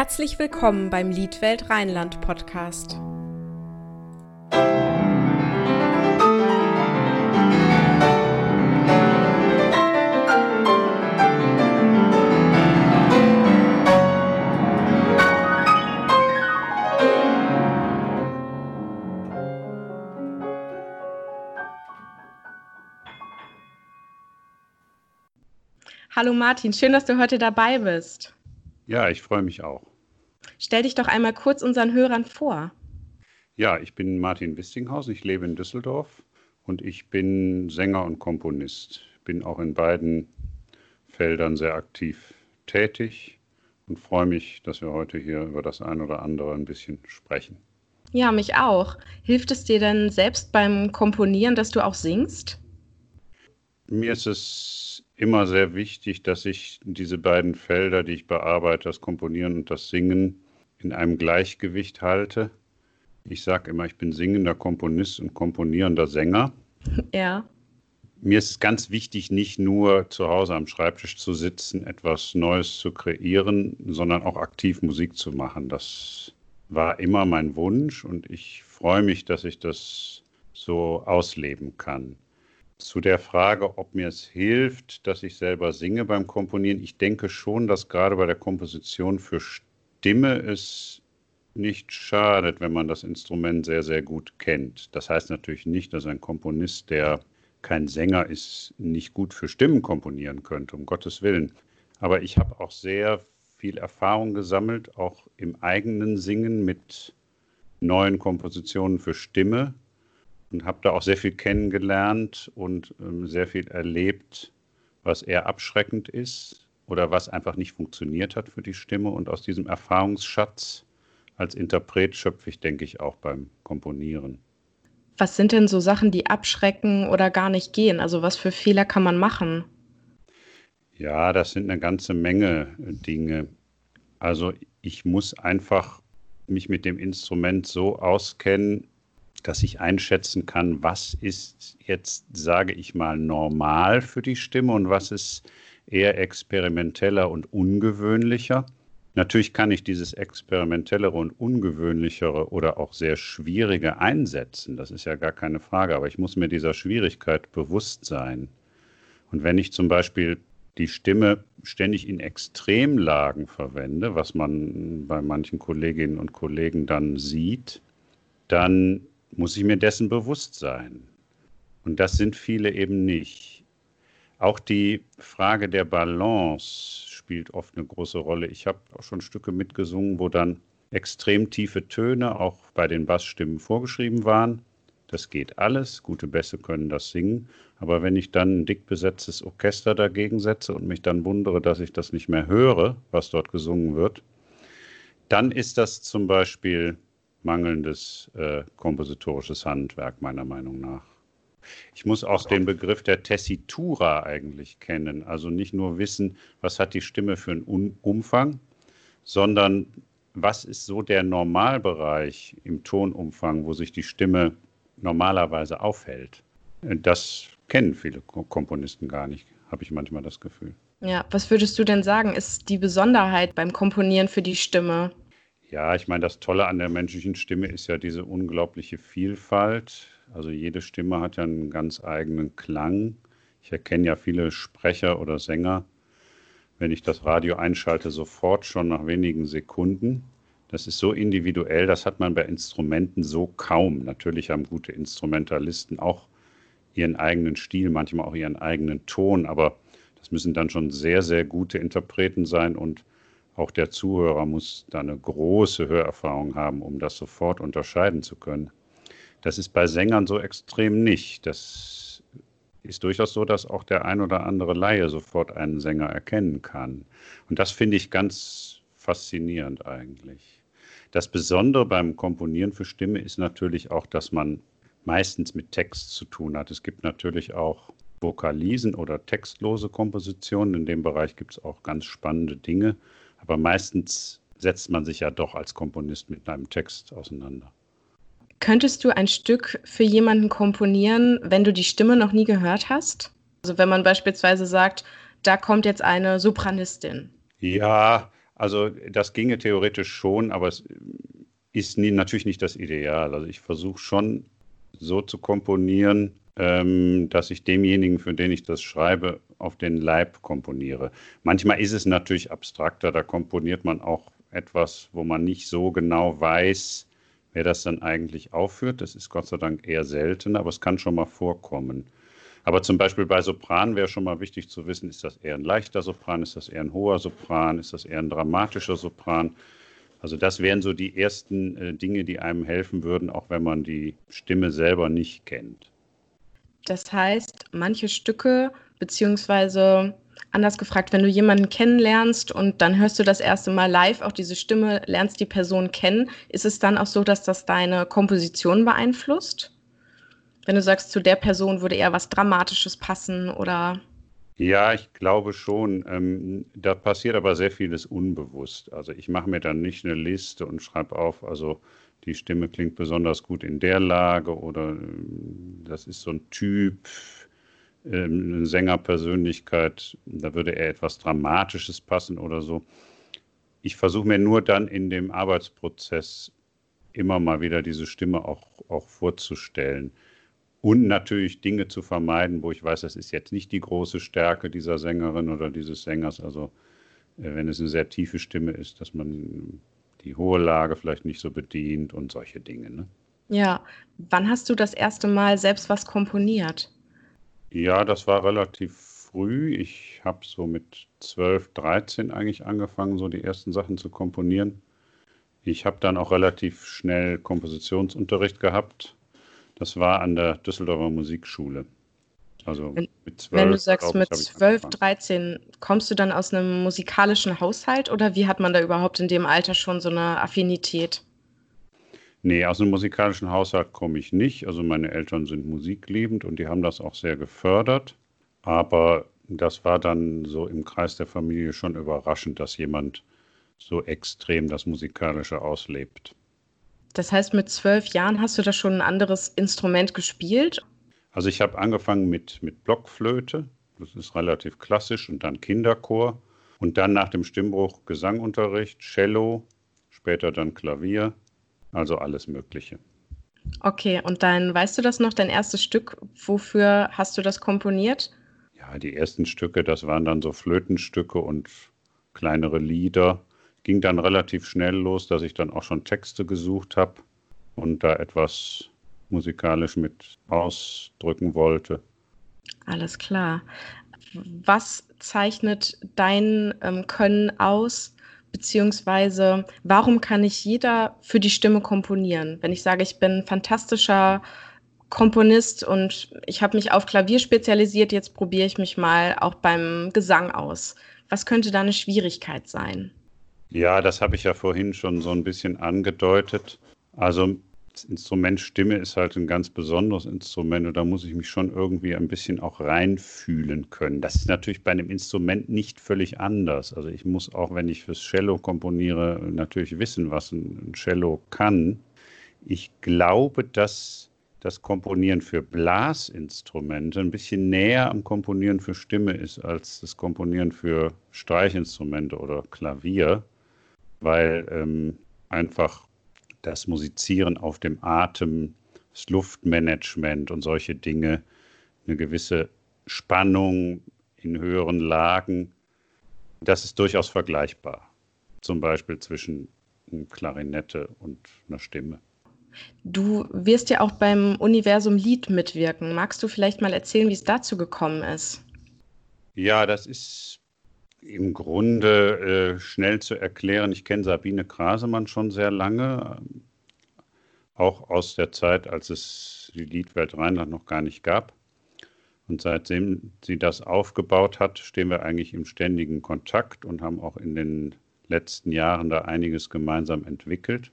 Herzlich willkommen beim Liedwelt Rheinland Podcast. Hallo Martin, schön, dass du heute dabei bist. Ja, ich freue mich auch. Stell dich doch einmal kurz unseren Hörern vor. Ja, ich bin Martin Wistinghausen, ich lebe in Düsseldorf und ich bin Sänger und Komponist. Bin auch in beiden Feldern sehr aktiv tätig und freue mich, dass wir heute hier über das ein oder andere ein bisschen sprechen. Ja, mich auch. Hilft es dir denn selbst beim Komponieren, dass du auch singst? Mir ist es immer sehr wichtig, dass ich diese beiden Felder, die ich bearbeite, das Komponieren und das Singen, in einem Gleichgewicht halte. Ich sage immer, ich bin singender Komponist und komponierender Sänger. Ja. Mir ist es ganz wichtig, nicht nur zu Hause am Schreibtisch zu sitzen, etwas Neues zu kreieren, sondern auch aktiv Musik zu machen. Das war immer mein Wunsch und ich freue mich, dass ich das so ausleben kann. Zu der Frage, ob mir es hilft, dass ich selber singe beim Komponieren. Ich denke schon, dass gerade bei der Komposition für Stimme es nicht schadet, wenn man das Instrument sehr, sehr gut kennt. Das heißt natürlich nicht, dass ein Komponist, der kein Sänger ist, nicht gut für Stimmen komponieren könnte, um Gottes Willen. Aber ich habe auch sehr viel Erfahrung gesammelt, auch im eigenen Singen mit neuen Kompositionen für Stimme und habe da auch sehr viel kennengelernt und ähm, sehr viel erlebt, was eher abschreckend ist oder was einfach nicht funktioniert hat für die Stimme. Und aus diesem Erfahrungsschatz als Interpret schöpfe ich, denke ich, auch beim Komponieren. Was sind denn so Sachen, die abschrecken oder gar nicht gehen? Also was für Fehler kann man machen? Ja, das sind eine ganze Menge Dinge. Also ich muss einfach mich mit dem Instrument so auskennen, dass ich einschätzen kann, was ist jetzt, sage ich mal, normal für die Stimme und was ist eher experimenteller und ungewöhnlicher. Natürlich kann ich dieses experimentellere und ungewöhnlichere oder auch sehr schwierige einsetzen, das ist ja gar keine Frage, aber ich muss mir dieser Schwierigkeit bewusst sein. Und wenn ich zum Beispiel die Stimme ständig in Extremlagen verwende, was man bei manchen Kolleginnen und Kollegen dann sieht, dann muss ich mir dessen bewusst sein. Und das sind viele eben nicht. Auch die Frage der Balance spielt oft eine große Rolle. Ich habe auch schon Stücke mitgesungen, wo dann extrem tiefe Töne auch bei den Bassstimmen vorgeschrieben waren. Das geht alles, gute Bässe können das singen. Aber wenn ich dann ein dick besetztes Orchester dagegen setze und mich dann wundere, dass ich das nicht mehr höre, was dort gesungen wird, dann ist das zum Beispiel mangelndes äh, kompositorisches Handwerk, meiner Meinung nach. Ich muss auch den Begriff der Tessitura eigentlich kennen. Also nicht nur wissen, was hat die Stimme für einen Umfang, sondern was ist so der Normalbereich im Tonumfang, wo sich die Stimme normalerweise aufhält. Das kennen viele Komponisten gar nicht, habe ich manchmal das Gefühl. Ja, was würdest du denn sagen, ist die Besonderheit beim Komponieren für die Stimme? Ja, ich meine, das Tolle an der menschlichen Stimme ist ja diese unglaubliche Vielfalt. Also jede Stimme hat ja einen ganz eigenen Klang. Ich erkenne ja viele Sprecher oder Sänger, wenn ich das Radio einschalte, sofort schon nach wenigen Sekunden. Das ist so individuell, das hat man bei Instrumenten so kaum. Natürlich haben gute Instrumentalisten auch ihren eigenen Stil, manchmal auch ihren eigenen Ton, aber das müssen dann schon sehr, sehr gute Interpreten sein und auch der Zuhörer muss da eine große Hörerfahrung haben, um das sofort unterscheiden zu können. Das ist bei Sängern so extrem nicht. Das ist durchaus so, dass auch der ein oder andere Laie sofort einen Sänger erkennen kann. Und das finde ich ganz faszinierend eigentlich. Das Besondere beim Komponieren für Stimme ist natürlich auch, dass man meistens mit Text zu tun hat. Es gibt natürlich auch Vokalisen oder textlose Kompositionen. In dem Bereich gibt es auch ganz spannende Dinge. Aber meistens setzt man sich ja doch als Komponist mit einem Text auseinander. Könntest du ein Stück für jemanden komponieren, wenn du die Stimme noch nie gehört hast? Also wenn man beispielsweise sagt, da kommt jetzt eine Sopranistin. Ja, Also das ginge theoretisch schon, aber es ist nie, natürlich nicht das Ideal. Also ich versuche schon so zu komponieren, ähm, dass ich demjenigen, für den ich das schreibe, auf den Leib komponiere. Manchmal ist es natürlich abstrakter, da komponiert man auch etwas, wo man nicht so genau weiß, wer das dann eigentlich aufführt. Das ist Gott sei Dank eher selten, aber es kann schon mal vorkommen. Aber zum Beispiel bei Sopran wäre schon mal wichtig zu wissen, ist das eher ein leichter Sopran, ist das eher ein hoher Sopran, ist das eher ein dramatischer Sopran. Also das wären so die ersten äh, Dinge, die einem helfen würden, auch wenn man die Stimme selber nicht kennt. Das heißt, manche Stücke, beziehungsweise anders gefragt, wenn du jemanden kennenlernst und dann hörst du das erste Mal live auch diese Stimme, lernst die Person kennen, ist es dann auch so, dass das deine Komposition beeinflusst? Wenn du sagst, zu der Person würde eher was Dramatisches passen oder ja, ich glaube schon. Ähm, da passiert aber sehr vieles unbewusst. Also ich mache mir dann nicht eine Liste und schreibe auf, also die Stimme klingt besonders gut in der Lage oder ähm, das ist so ein Typ, eine Sängerpersönlichkeit, da würde eher etwas Dramatisches passen oder so. Ich versuche mir nur dann in dem Arbeitsprozess immer mal wieder diese Stimme auch, auch vorzustellen. Und natürlich Dinge zu vermeiden, wo ich weiß, das ist jetzt nicht die große Stärke dieser Sängerin oder dieses Sängers. Also äh, wenn es eine sehr tiefe Stimme ist, dass man die hohe Lage vielleicht nicht so bedient und solche Dinge. Ne? Ja, wann hast du das erste Mal selbst was komponiert? Ja, das war relativ früh. Ich habe so mit 12, 13 eigentlich angefangen, so die ersten Sachen zu komponieren. Ich habe dann auch relativ schnell Kompositionsunterricht gehabt das war an der Düsseldorfer Musikschule. Also wenn, mit 12, wenn du sagst mit 12, 13, kommst du dann aus einem musikalischen Haushalt oder wie hat man da überhaupt in dem Alter schon so eine Affinität? Nee, aus einem musikalischen Haushalt komme ich nicht. Also meine Eltern sind musikliebend und die haben das auch sehr gefördert. Aber das war dann so im Kreis der Familie schon überraschend, dass jemand so extrem das Musikalische auslebt. Das heißt, mit zwölf Jahren hast du da schon ein anderes Instrument gespielt? Also ich habe angefangen mit, mit Blockflöte, das ist relativ klassisch, und dann Kinderchor. Und dann nach dem Stimmbruch Gesangunterricht, Cello, später dann Klavier, also alles Mögliche. Okay, und dann weißt du das noch, dein erstes Stück, wofür hast du das komponiert? Ja, die ersten Stücke, das waren dann so Flötenstücke und kleinere Lieder ging dann relativ schnell los, dass ich dann auch schon Texte gesucht habe und da etwas musikalisch mit ausdrücken wollte. Alles klar. Was zeichnet dein ähm, Können aus? Beziehungsweise, warum kann nicht jeder für die Stimme komponieren? Wenn ich sage, ich bin fantastischer Komponist und ich habe mich auf Klavier spezialisiert, jetzt probiere ich mich mal auch beim Gesang aus. Was könnte da eine Schwierigkeit sein? Ja, das habe ich ja vorhin schon so ein bisschen angedeutet. Also Instrument Stimme ist halt ein ganz besonderes Instrument und da muss ich mich schon irgendwie ein bisschen auch reinfühlen können. Das ist natürlich bei einem Instrument nicht völlig anders. Also ich muss auch, wenn ich fürs Cello komponiere, natürlich wissen, was ein Cello kann. Ich glaube, dass das Komponieren für Blasinstrumente ein bisschen näher am Komponieren für Stimme ist als das Komponieren für Streichinstrumente oder Klavier weil ähm, einfach das Musizieren auf dem Atem, das Luftmanagement und solche Dinge, eine gewisse Spannung in höheren Lagen, das ist durchaus vergleichbar. Zum Beispiel zwischen Klarinette und einer Stimme. Du wirst ja auch beim Universum Lied mitwirken. Magst du vielleicht mal erzählen, wie es dazu gekommen ist? Ja, das ist im Grunde äh, schnell zu erklären. Ich kenne Sabine Krasemann schon sehr lange, auch aus der Zeit, als es die Liedwelt Rheinland noch gar nicht gab. Und seitdem sie das aufgebaut hat, stehen wir eigentlich im ständigen Kontakt und haben auch in den letzten Jahren da einiges gemeinsam entwickelt.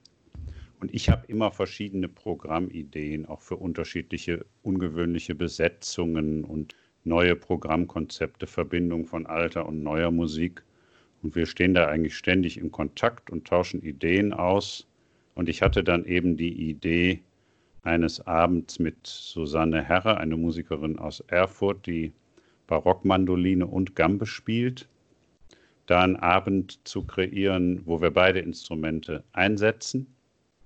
Und ich habe immer verschiedene Programmideen, auch für unterschiedliche ungewöhnliche Besetzungen und neue Programmkonzepte, Verbindung von alter und neuer Musik. Und wir stehen da eigentlich ständig in Kontakt und tauschen Ideen aus. Und ich hatte dann eben die Idee eines Abends mit Susanne Herre, eine Musikerin aus Erfurt, die Barockmandoline und Gambe spielt, da einen Abend zu kreieren, wo wir beide Instrumente einsetzen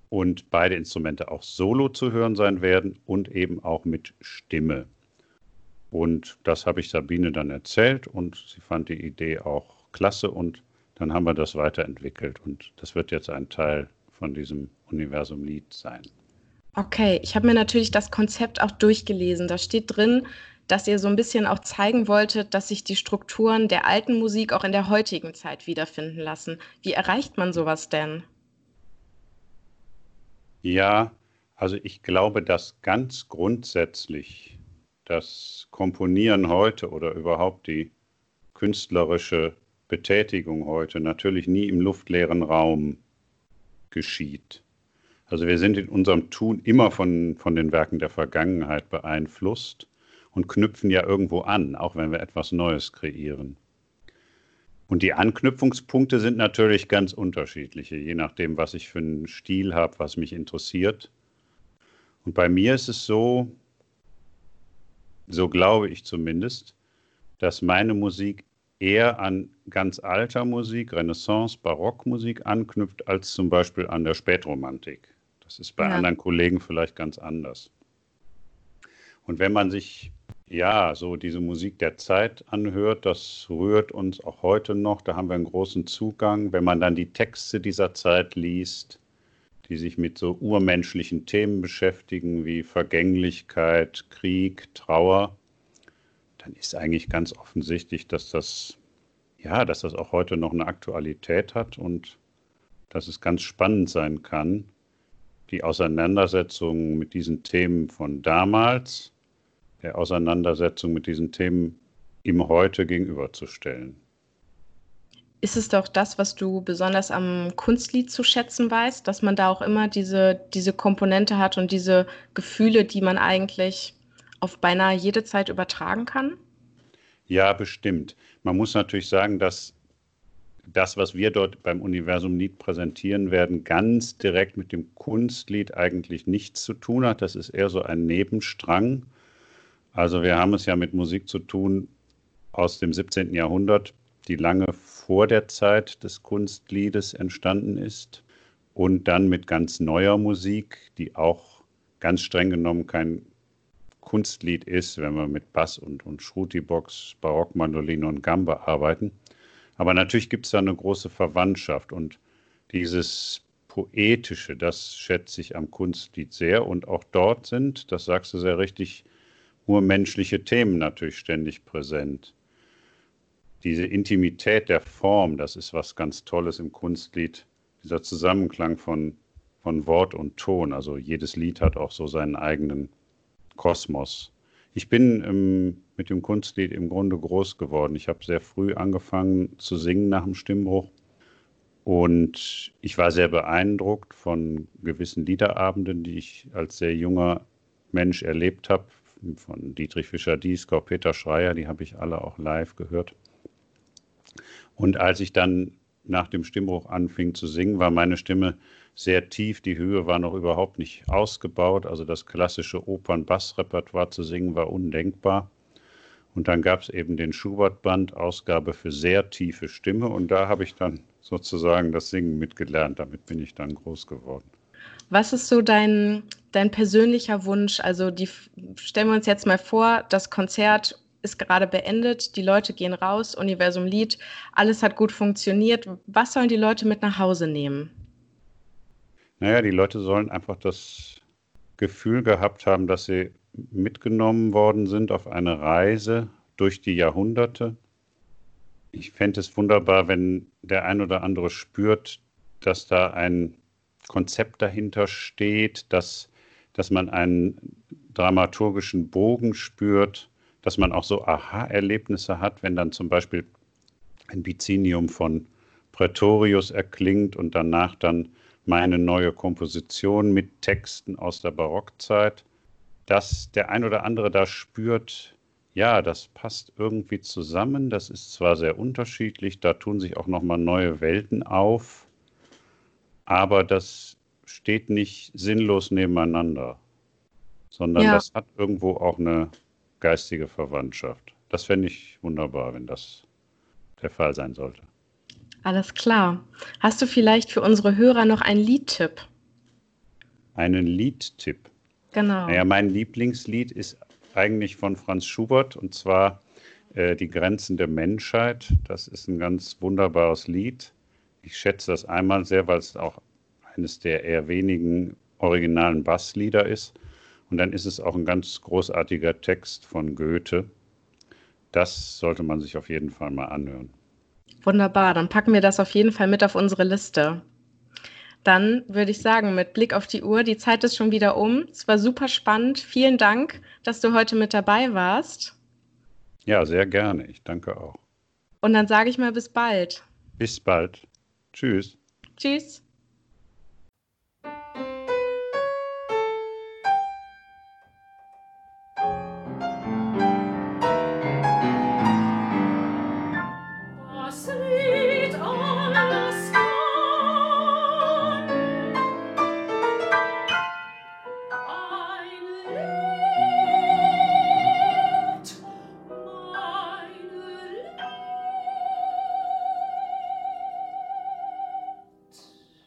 und beide Instrumente auch solo zu hören sein werden und eben auch mit Stimme. Und das habe ich Sabine dann erzählt und sie fand die Idee auch klasse und dann haben wir das weiterentwickelt und das wird jetzt ein Teil von diesem Universum Lied sein. Okay, ich habe mir natürlich das Konzept auch durchgelesen. Da steht drin, dass ihr so ein bisschen auch zeigen wolltet, dass sich die Strukturen der alten Musik auch in der heutigen Zeit wiederfinden lassen. Wie erreicht man sowas denn? Ja, also ich glaube, dass ganz grundsätzlich das Komponieren heute oder überhaupt die künstlerische Betätigung heute natürlich nie im luftleeren Raum geschieht. Also wir sind in unserem Tun immer von, von den Werken der Vergangenheit beeinflusst und knüpfen ja irgendwo an, auch wenn wir etwas Neues kreieren. Und die Anknüpfungspunkte sind natürlich ganz unterschiedliche, je nachdem, was ich für einen Stil habe, was mich interessiert. Und bei mir ist es so, so glaube ich zumindest, dass meine Musik eher an ganz alter Musik, Renaissance, Barockmusik anknüpft, als zum Beispiel an der Spätromantik. Das ist bei ja. anderen Kollegen vielleicht ganz anders. Und wenn man sich ja, so diese Musik der Zeit anhört, das rührt uns auch heute noch. Da haben wir einen großen Zugang. Wenn man dann die Texte dieser Zeit liest, die sich mit so urmenschlichen Themen beschäftigen wie Vergänglichkeit, Krieg, Trauer, dann ist eigentlich ganz offensichtlich, dass das ja, dass das auch heute noch eine Aktualität hat und dass es ganz spannend sein kann, die Auseinandersetzung mit diesen Themen von damals der Auseinandersetzung mit diesen Themen ihm heute gegenüberzustellen. Ist es doch das, was du besonders am Kunstlied zu schätzen weißt, dass man da auch immer diese, diese Komponente hat und diese Gefühle, die man eigentlich auf beinahe jede Zeit übertragen kann? Ja, bestimmt. Man muss natürlich sagen, dass das, was wir dort beim Universum Lied präsentieren werden, ganz direkt mit dem Kunstlied eigentlich nichts zu tun hat. Das ist eher so ein Nebenstrang. Also wir haben es ja mit Musik zu tun aus dem 17. Jahrhundert, die lange vor der Zeit des Kunstliedes entstanden ist und dann mit ganz neuer Musik, die auch ganz streng genommen kein Kunstlied ist, wenn wir mit Bass und, und Schrutibox, Barockmandoline und Gamba arbeiten. Aber natürlich gibt es da eine große Verwandtschaft und dieses Poetische, das schätze ich am Kunstlied sehr. Und auch dort sind, das sagst du sehr richtig, urmenschliche Themen natürlich ständig präsent. Diese Intimität der Form, das ist was ganz Tolles im Kunstlied. Dieser Zusammenklang von, von Wort und Ton. Also jedes Lied hat auch so seinen eigenen Kosmos. Ich bin ähm, mit dem Kunstlied im Grunde groß geworden. Ich habe sehr früh angefangen zu singen nach dem Stimmbruch. Und ich war sehr beeindruckt von gewissen Liederabenden, die ich als sehr junger Mensch erlebt habe, von Dietrich Fischer-Dieskau, Peter Schreier, die habe ich alle auch live gehört. Und als ich dann nach dem Stimmbruch anfing zu singen, war meine Stimme sehr tief. Die Höhe war noch überhaupt nicht ausgebaut. Also das klassische Opern-Bass-Repertoire zu singen war undenkbar. Und dann gab es eben den Schubert-Band, Ausgabe für sehr tiefe Stimme. Und da habe ich dann sozusagen das Singen mitgelernt. Damit bin ich dann groß geworden. Was ist so dein, dein persönlicher Wunsch? Also die, stellen wir uns jetzt mal vor, das Konzert ist gerade beendet, die Leute gehen raus, Universum Lied, alles hat gut funktioniert. Was sollen die Leute mit nach Hause nehmen? Naja, die Leute sollen einfach das Gefühl gehabt haben, dass sie mitgenommen worden sind auf eine Reise durch die Jahrhunderte. Ich fände es wunderbar, wenn der ein oder andere spürt, dass da ein Konzept dahinter steht, dass, dass man einen dramaturgischen Bogen spürt, dass man auch so Aha-Erlebnisse hat, wenn dann zum Beispiel ein Bizinium von Praetorius erklingt und danach dann meine neue Komposition mit Texten aus der Barockzeit, dass der ein oder andere da spürt, ja, das passt irgendwie zusammen, das ist zwar sehr unterschiedlich, da tun sich auch nochmal neue Welten auf, aber das steht nicht sinnlos nebeneinander, sondern ja. das hat irgendwo auch eine geistige Verwandtschaft. Das fände ich wunderbar, wenn das der Fall sein sollte. Alles klar. Hast du vielleicht für unsere Hörer noch einen Liedtipp? Einen Liedtipp? Genau. Naja, mein Lieblingslied ist eigentlich von Franz Schubert und zwar äh, Die Grenzen der Menschheit. Das ist ein ganz wunderbares Lied. Ich schätze das einmal sehr, weil es auch eines der eher wenigen originalen Basslieder ist. Und dann ist es auch ein ganz großartiger Text von Goethe. Das sollte man sich auf jeden Fall mal anhören. Wunderbar, dann packen wir das auf jeden Fall mit auf unsere Liste. Dann würde ich sagen, mit Blick auf die Uhr, die Zeit ist schon wieder um. Es war super spannend. Vielen Dank, dass du heute mit dabei warst. Ja, sehr gerne. Ich danke auch. Und dann sage ich mal bis bald. Bis bald. Tschüss. Tschüss.